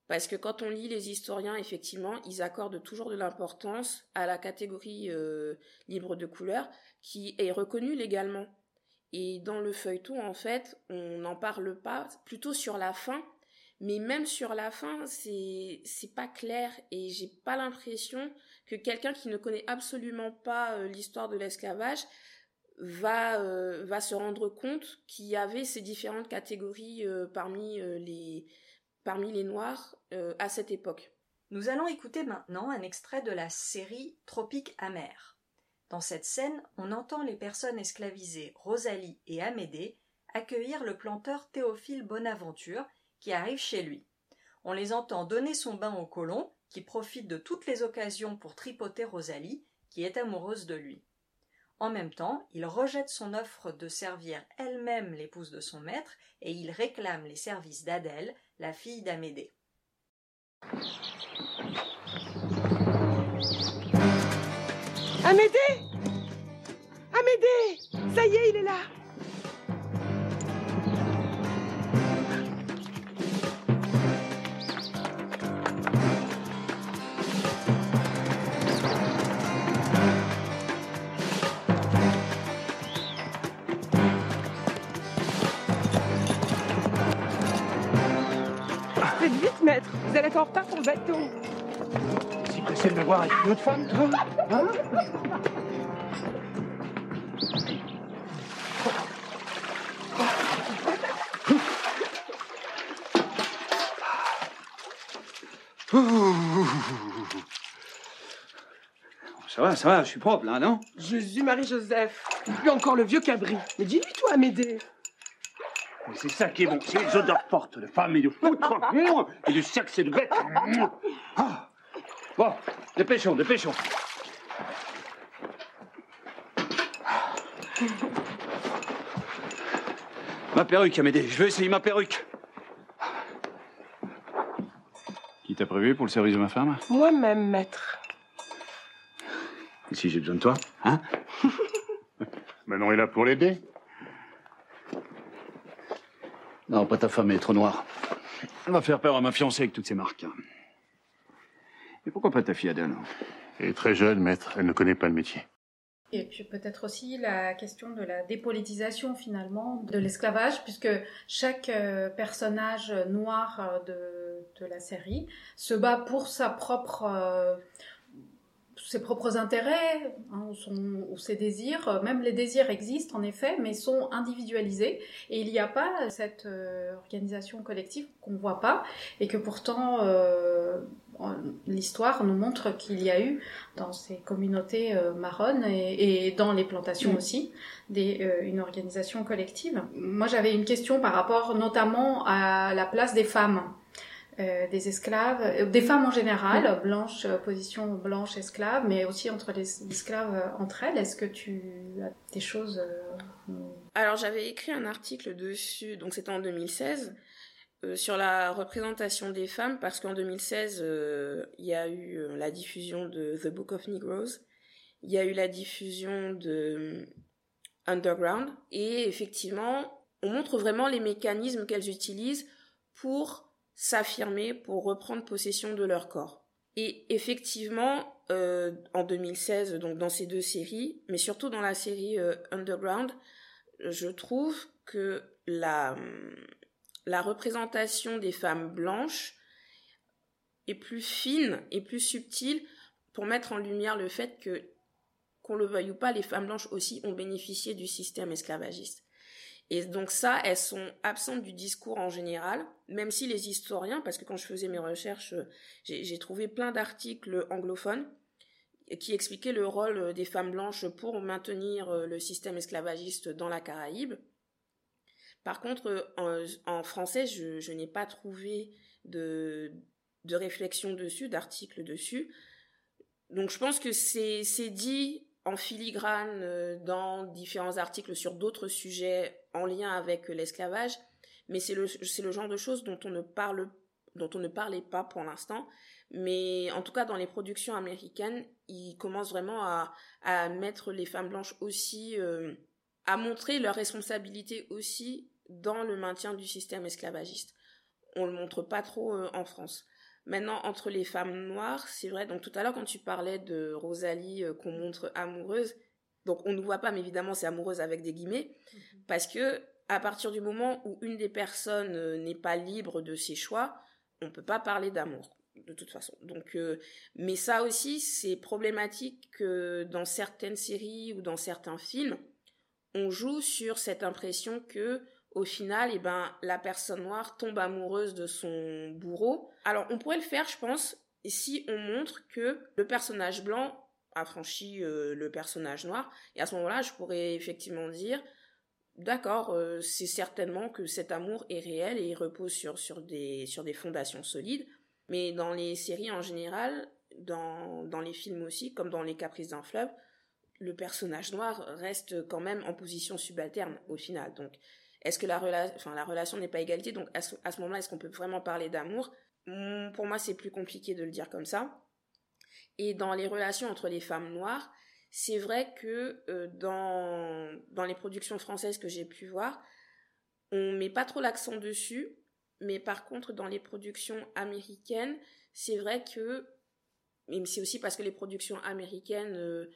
Parce que quand on lit les historiens, effectivement, ils accordent toujours de l'importance à la catégorie euh, libre de couleur, qui est reconnue légalement. Et dans le feuilleton, en fait, on n'en parle pas, plutôt sur la fin, mais même sur la fin, c'est c'est pas clair et j'ai pas l'impression que quelqu'un qui ne connaît absolument pas euh, l'histoire de l'esclavage va euh, va se rendre compte qu'il y avait ces différentes catégories parmi les parmi les noirs à cette époque. Nous allons écouter maintenant un extrait de la série Tropique amer. Dans cette scène, on entend les personnes esclavisées Rosalie et Amédée accueillir le planteur Théophile Bonaventure qui arrive chez lui. On les entend donner son bain au colon, qui profite de toutes les occasions pour tripoter Rosalie, qui est amoureuse de lui. En même temps, il rejette son offre de servir elle-même l'épouse de son maître, et il réclame les services d'Adèle, la fille d'Amédée. Amédée! Amédée! Ça y est, il est là Vous allez être en retard pour le bateau. Si tu essaies de me voir avec une autre femme, toi Hein? Ça va, ça va, je suis propre là, non? Jésus-Marie-Joseph, plus encore le vieux cabri. Mais dis-lui toi, Médée. Mais c'est ça qui est bon, c'est les odeurs fortes de femmes et de foutre, et de sexe et de bête. Ah. Bon, dépêchons, dépêchons. Ma perruque, Amédée, je veux essayer ma perruque. Qui t'a prévu pour le service de ma femme? Moi-même, maître. Et si j'ai besoin de toi, hein? <laughs> Maintenant, il est là pour l'aider. Non, pas ta femme, elle est trop noire. Elle va faire peur à ma fiancée avec toutes ces marques. Et pourquoi pas ta fille Adèle? Elle est très jeune, maître. Elle ne connaît pas le métier. Et puis peut-être aussi la question de la dépolitisation finalement de l'esclavage, puisque chaque euh, personnage noir euh, de, de, la série se bat pour sa propre euh, ses propres intérêts hein, ou, ses désirs. Euh, même les désirs existent en effet, mais sont individualisés. Et il n'y a pas cette euh, organisation collective qu'on ne voit pas et que pourtant euh, l'histoire nous montre qu'il y a eu dans ces communautés marronnes et, dans les plantations aussi une organisation collective. Moi j'avais une question par rapport notamment à la place des femmes. Euh, des esclaves, euh, des femmes en général, blanches, euh, position blanche esclave, mais aussi entre les esclaves entre elles. Est-ce que tu as des choses Alors j'avais écrit un article dessus, donc c'était en 2016, sur la représentation des femmes, parce qu'en 2016, il y a eu la diffusion de The Book of Negroes, il y a eu la diffusion de Underground, et effectivement, on montre vraiment les mécanismes qu'elles utilisent pour s'affirmer pour reprendre possession de leur corps. Et effectivement, euh, en 2016, donc dans ces deux séries, mais surtout dans la série euh, Underground, je trouve que la, la représentation des femmes blanches est plus fine et plus subtile pour mettre en lumière le fait que, qu'on le veuille ou pas, les femmes blanches aussi ont bénéficié du système esclavagiste. Et donc ça, elles sont absentes du discours en général, même si les historiens, parce que quand je faisais mes recherches, j'ai trouvé plein d'articles anglophones qui expliquaient le rôle des femmes blanches pour maintenir euh, le système esclavagiste dans la Caraïbe. Par contre, en, français, je, n'ai pas trouvé de, de réflexion dessus, d'article dessus. Donc je pense que c'est dit en filigrane euh, dans différents articles sur d'autres sujets en lien avec l'esclavage, mais c'est le genre de choses dont on ne parle dont on ne parlait pas pour l'instant, mais en tout cas dans les productions américaines, ils commencent vraiment à mettre les femmes blanches aussi euh, à montrer leur responsabilité aussi dans le maintien du système esclavagiste. On le montre pas trop euh, en France. Maintenant, entre les femmes noires, c'est vrai, donc tout à l'heure quand tu parlais de Rosalie euh, qu'on montre amoureuse, donc on ne voit pas, mais évidemment c'est amoureuse avec des guillemets, mhm. parce que à partir du moment où une des personnes euh, n'est pas libre de ses choix, on peut pas parler d'amour de toute façon. Donc, euh, mais ça aussi, c'est problématique que dans certaines séries ou dans certains films, on joue sur cette impression que au final, eh ben, la personne noire tombe amoureuse de son bourreau. Alors, on pourrait le faire, je pense, si on montre que le personnage blanc a franchi euh, le personnage noir. Et à ce moment-là, je pourrais effectivement dire, d'accord, euh, c'est certainement que cet amour est réel et il repose sur, sur, des, sur des fondations solides. Mais dans les séries en général, dans, dans les films aussi, comme dans Les Caprices d'un fleuve, le personnage noir reste quand même en position subalterne au final. Donc, est-ce que la, relation, enfin, la relation n'est pas égalité? Donc à ce, à ce moment-là, est-ce qu'on peut vraiment parler d'amour? Hmm, Pour moi, c'est plus compliqué de le dire comme ça. Et dans les relations entre les femmes noires, c'est vrai que euh, dans, dans les productions françaises que j'ai pu voir, on met pas trop l'accent dessus, mais par contre dans les productions américaines, c'est vrai que, mais c'est aussi parce que les productions américaines euh,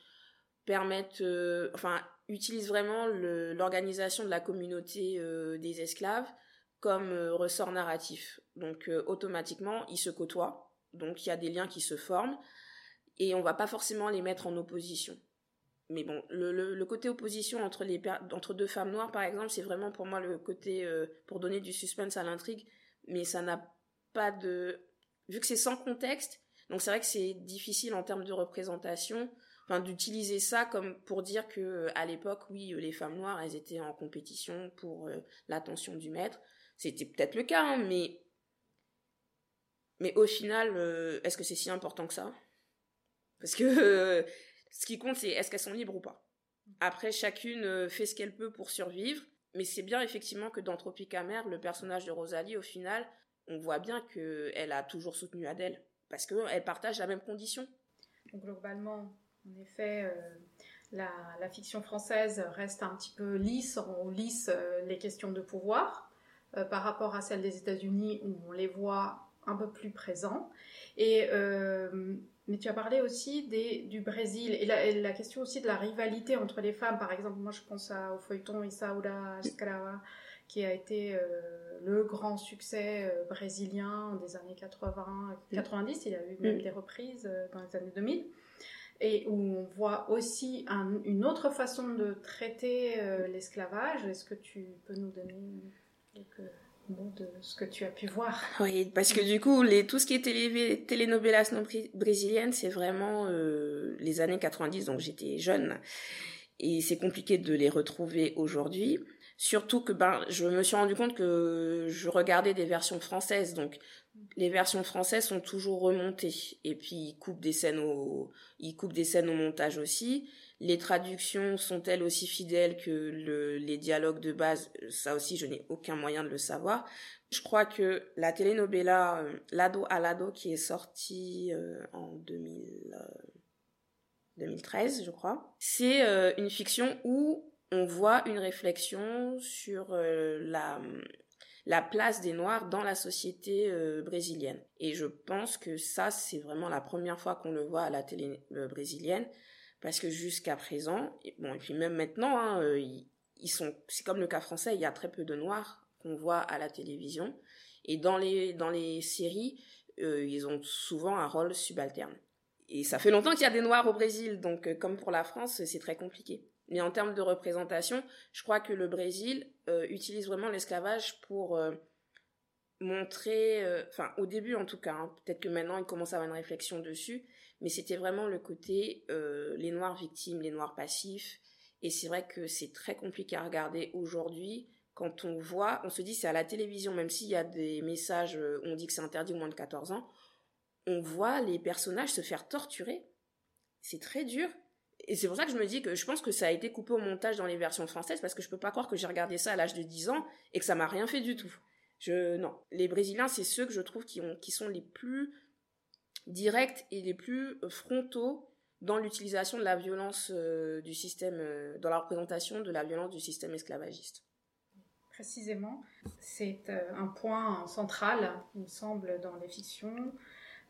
permettent, euh, enfin, utilisent vraiment l'organisation de la communauté euh, des esclaves comme euh, ressort narratif. Donc automatiquement, ils se côtoient, donc il y a des liens qui se forment, et on va pas forcément les mettre en opposition. Mais bon, le, le, côté opposition entre les entre deux femmes noires, par exemple, c'est vraiment pour moi le côté pour donner du suspense à l'intrigue, mais ça n'a pas de vu que c'est sans contexte, donc c'est vrai que c'est difficile en termes de représentation enfin d'utiliser ça comme pour dire que euh, à l'époque oui euh, les femmes noires elles étaient en compétition pour euh, l'attention du maître. C'était peut-être le cas hein, mais mais au final est-ce que c'est si important que ça? Parce que ce qui compte c'est est-ce qu'elles sont libres ou pas. Après chacune fait ce qu'elle peut pour survivre mais c'est bien effectivement que dans Tropicamer le personnage de Rosalie au final on voit bien que elle a toujours soutenu Adèle parce qu'elle partage la même condition. Globalement en effet, euh, la, fiction française reste un petit peu lisse, on lisse euh, les questions de pouvoir euh, par rapport à celles des États-Unis où on les voit un peu plus présents. Et mais tu as parlé aussi des, du Brésil et la, question aussi de la rivalité entre les femmes. Par exemple, moi je pense au feuilleton Isaura Escrava qui a été le grand succès brésilien des années 80, 90. Il y a eu même des reprises dans les années 2000 et où on voit aussi une autre façon de traiter euh, l'esclavage. Est-ce que tu peux nous donner quelques mots de ce que tu as pu voir? Oui, parce que du coup, tout ce qui est télé, telenovelas non brésiliennes, c'est vraiment euh, les années 90, donc j'étais jeune. Et c'est compliqué de les retrouver aujourd'hui. Surtout que ben, je me suis rendu compte que je regardais des versions françaises, donc les versions françaises sont toujours remontées. Et puis ils coupent des scènes au, ils coupent des scènes au montage aussi. Les traductions sont-elles aussi fidèles que le, les dialogues de base Ça aussi, je n'ai aucun moyen de le savoir. Je crois que la telenovela euh, Lado à Lado qui est sortie euh, en 2000, 2013, euh, je crois, c'est une fiction où on voit une réflexion sur euh, la la place des noirs dans la société euh, brésilienne. Et je pense que ça, c'est vraiment la première fois qu'on le voit à la télé euh, brésilienne, parce que jusqu'à présent, et, bon, et puis même maintenant, hein, ils, sont, c'est comme le cas français, il y a très peu de noirs qu'on voit à la télévision, et dans les dans les séries, ils ont souvent un rôle subalterne. Et ça fait longtemps qu'il y a des noirs au Brésil, donc comme pour la France, c'est très compliqué. Mais en termes de représentation, je crois que le Brésil euh, utilise vraiment l'esclavage pour euh, montrer, euh, enfin au début en tout cas, hein, peut-être que maintenant il commence à avoir une réflexion dessus, mais c'était vraiment le côté les noirs victimes, les noirs passifs, et c'est vrai que c'est très compliqué à regarder aujourd'hui quand on voit, on se dit c'est à la télévision, même s'il y a des messages on dit que c'est interdit au moins de 14 ans, on voit les personnages se faire torturer. C'est très dur. Et c'est pour ça que je me dis que je pense que ça a été coupé au montage dans les versions françaises parce que je peux pas croire que j'ai regardé ça à l'âge de 10 ans et que ça m'a rien fait du tout. Je non, les Brésiliens c'est ceux que je trouve qui ont qui sont les plus directs et les plus frontaux dans l'utilisation de la violence euh, du système euh, dans la représentation de la violence du système esclavagiste. Précisément, c'est euh, un point central, il me semble, dans les fictions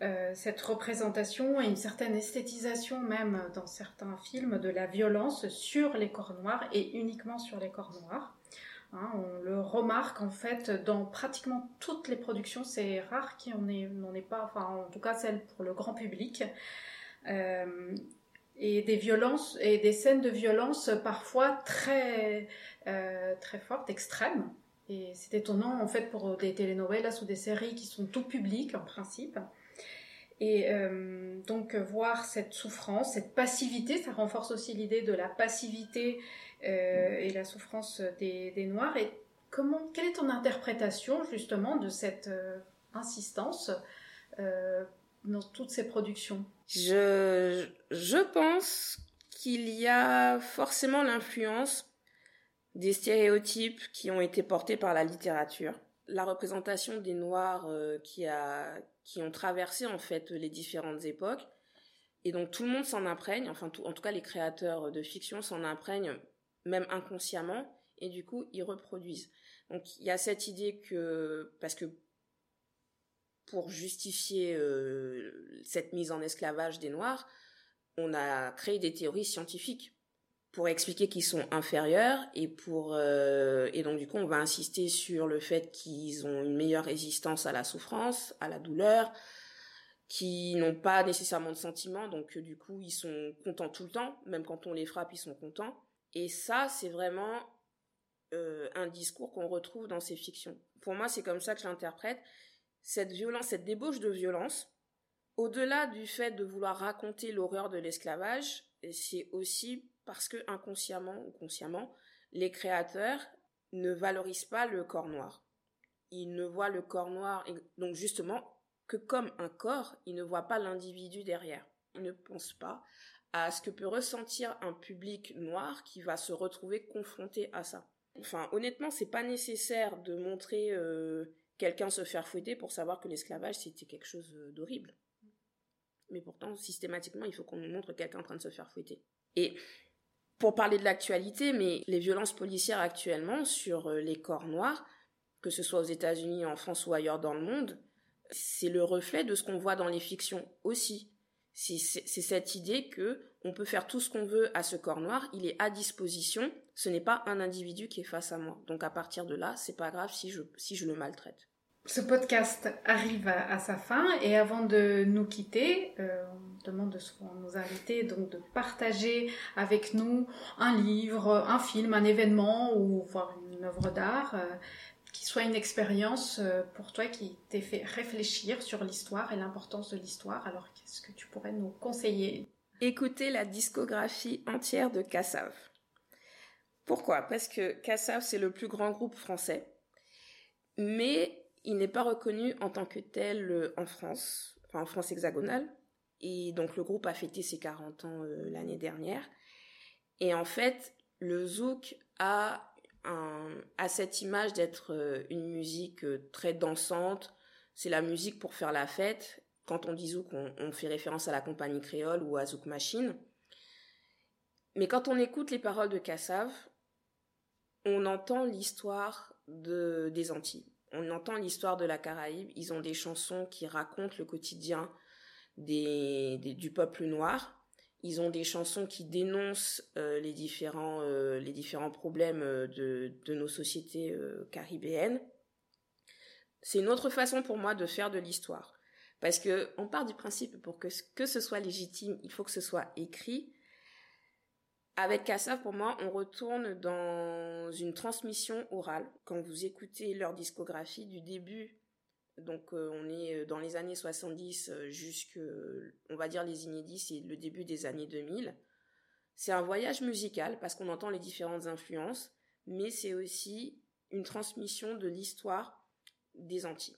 euh, cette représentation et une certaine esthétisation même dans certains films de la violence sur les corps noirs et uniquement sur les corps noirs. Hein, on le remarque en fait dans pratiquement toutes les productions. C'est rare qu'il n'en ait, pas, enfin en tout cas celle pour le grand public. Euh, et des violences et des scènes de violence parfois très euh, très fortes, extrêmes. Et c'est étonnant en fait pour des telenovelas ou des séries qui sont tout publiques en principe. Et euh, donc voir cette souffrance, cette passivité, ça renforce aussi l'idée de la passivité euh, et la souffrance des, des, Noirs. Et comment, quelle est ton interprétation justement de cette euh, insistance euh, dans toutes ces productions? Je je pense qu'il y a forcément l'influence des stéréotypes qui ont été portés par la littérature la représentation des Noirs euh, qui a qui ont traversé en fait les différentes époques. Et donc tout le monde s'en imprègne enfin en tout cas les créateurs de fiction s'en imprègnent même inconsciemment et du coup ils reproduisent. Donc il y a cette idée que parce que pour justifier euh, cette mise en esclavage des Noirs on a créé des théories scientifiques pour expliquer qu'ils sont inférieurs et pour euh, et donc du coup on va insister sur le fait qu'ils ont une meilleure résistance à la souffrance, à la douleur, qui n'ont pas nécessairement de sentiments donc du coup ils sont contents tout le temps, même quand on les frappe ils sont contents. Et ça c'est vraiment euh, un discours qu'on retrouve dans ces fictions. Pour moi c'est comme ça que j'interprète cette violence, cette débauche de violence. Au-delà du fait de vouloir raconter l'horreur de l'esclavage, c'est aussi parce que inconsciemment ou consciemment, les créateurs ne valorisent pas le corps noir. Ils ne voient le corps noir, donc justement, que comme un corps, ils ne voient pas l'individu derrière. Ils ne pensent pas à ce que peut ressentir un public noir qui va se retrouver confronté à ça. Enfin, honnêtement, c'est pas nécessaire de montrer euh, quelqu'un se faire fouetter pour savoir que l'esclavage c'était quelque chose d'horrible. Mais pourtant, systématiquement, il faut qu'on nous montre quelqu'un en train de se faire fouetter. Et pour parler de l'actualité, mais les violences policières actuellement sur euh, les corps noirs, que ce soit aux États-Unis, en France ou ailleurs dans le monde, c'est le reflet de ce qu'on voit dans les fictions aussi. C'est cette idée que on peut faire tout ce qu'on veut à ce corps noir, il est à disposition, ce n'est pas un individu qui est face à moi. Donc à partir de là, c'est pas grave si je, si je le maltraite. Ce podcast arrive à, sa fin et avant de nous quitter, euh, on demande souvent à nos invités donc de partager avec nous un livre, un film, un événement ou voire une œuvre d'art euh, qui soit une expérience euh, pour toi qui t'ait fait réfléchir sur l'histoire et l'importance de l'histoire. Alors qu'est-ce que tu pourrais nous conseiller? Écoutez la discographie entière de Cassav. Pourquoi? Parce que Cassav c'est le plus grand groupe français, mais il n'est pas reconnu en tant que tel euh, en France, enfin en France hexagonale. Et donc le groupe a fêté ses 40 ans euh, l'année dernière. Et en fait, le zouk a, cette image d'être euh, une musique très dansante. C'est la musique pour faire la fête. Quand on dit zouk, on, on fait référence à la compagnie créole ou à Zouk Machine. Mais quand on écoute les paroles de Kassav, on entend l'histoire de, des Antilles on entend l'histoire de la Caraïbe, ils ont des chansons qui racontent le quotidien du peuple noir. Ils ont des chansons qui dénoncent euh, les différents euh, les différents problèmes euh, de, de nos sociétés caribéennes. C'est une autre façon pour moi de faire de l'histoire parce que on part du principe pour que que ce soit légitime, il faut que ce soit écrit avec Kassav, pour moi, on retourne dans une transmission orale. Quand vous écoutez leur discographie du début, donc euh, on est dans les années 70 euh, jusque, on va dire les inédits, c'est le début des années 2000. C'est un voyage musical parce qu'on entend les différentes influences, mais c'est aussi une transmission de l'histoire des Antilles.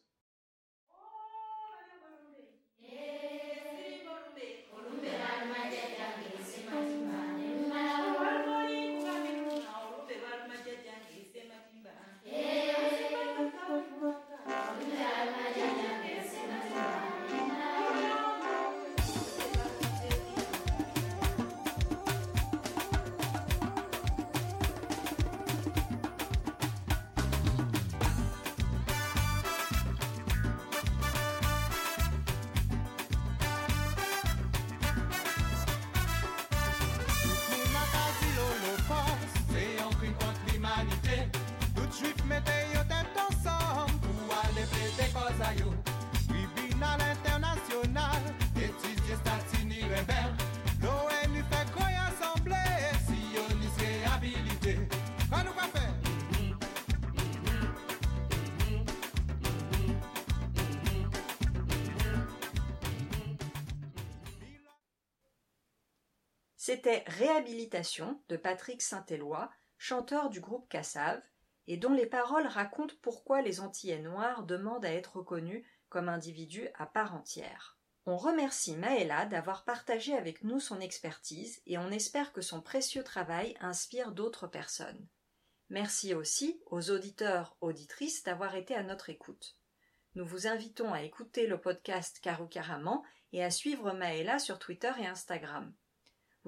C'était Réhabilitation de Patrick Saint-Éloi, chanteur du groupe Cassave, et dont les paroles racontent pourquoi les Antillais noirs demandent à être reconnus comme individus à part entière. On remercie Maëla d'avoir partagé avec nous son expertise et on espère que son précieux travail inspire d'autres personnes. Merci aussi aux auditeurs, auditrices d'avoir été à notre écoute. Nous vous invitons à écouter le podcast Caroucaraman et à suivre Maëla sur Twitter et Instagram.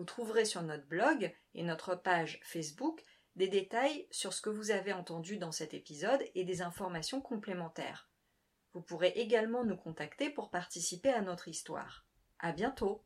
Vous trouverez sur notre blog et notre page Facebook des détails sur ce que vous avez entendu dans cet épisode et des informations complémentaires. Vous pourrez également nous contacter pour participer à notre histoire. À bientôt!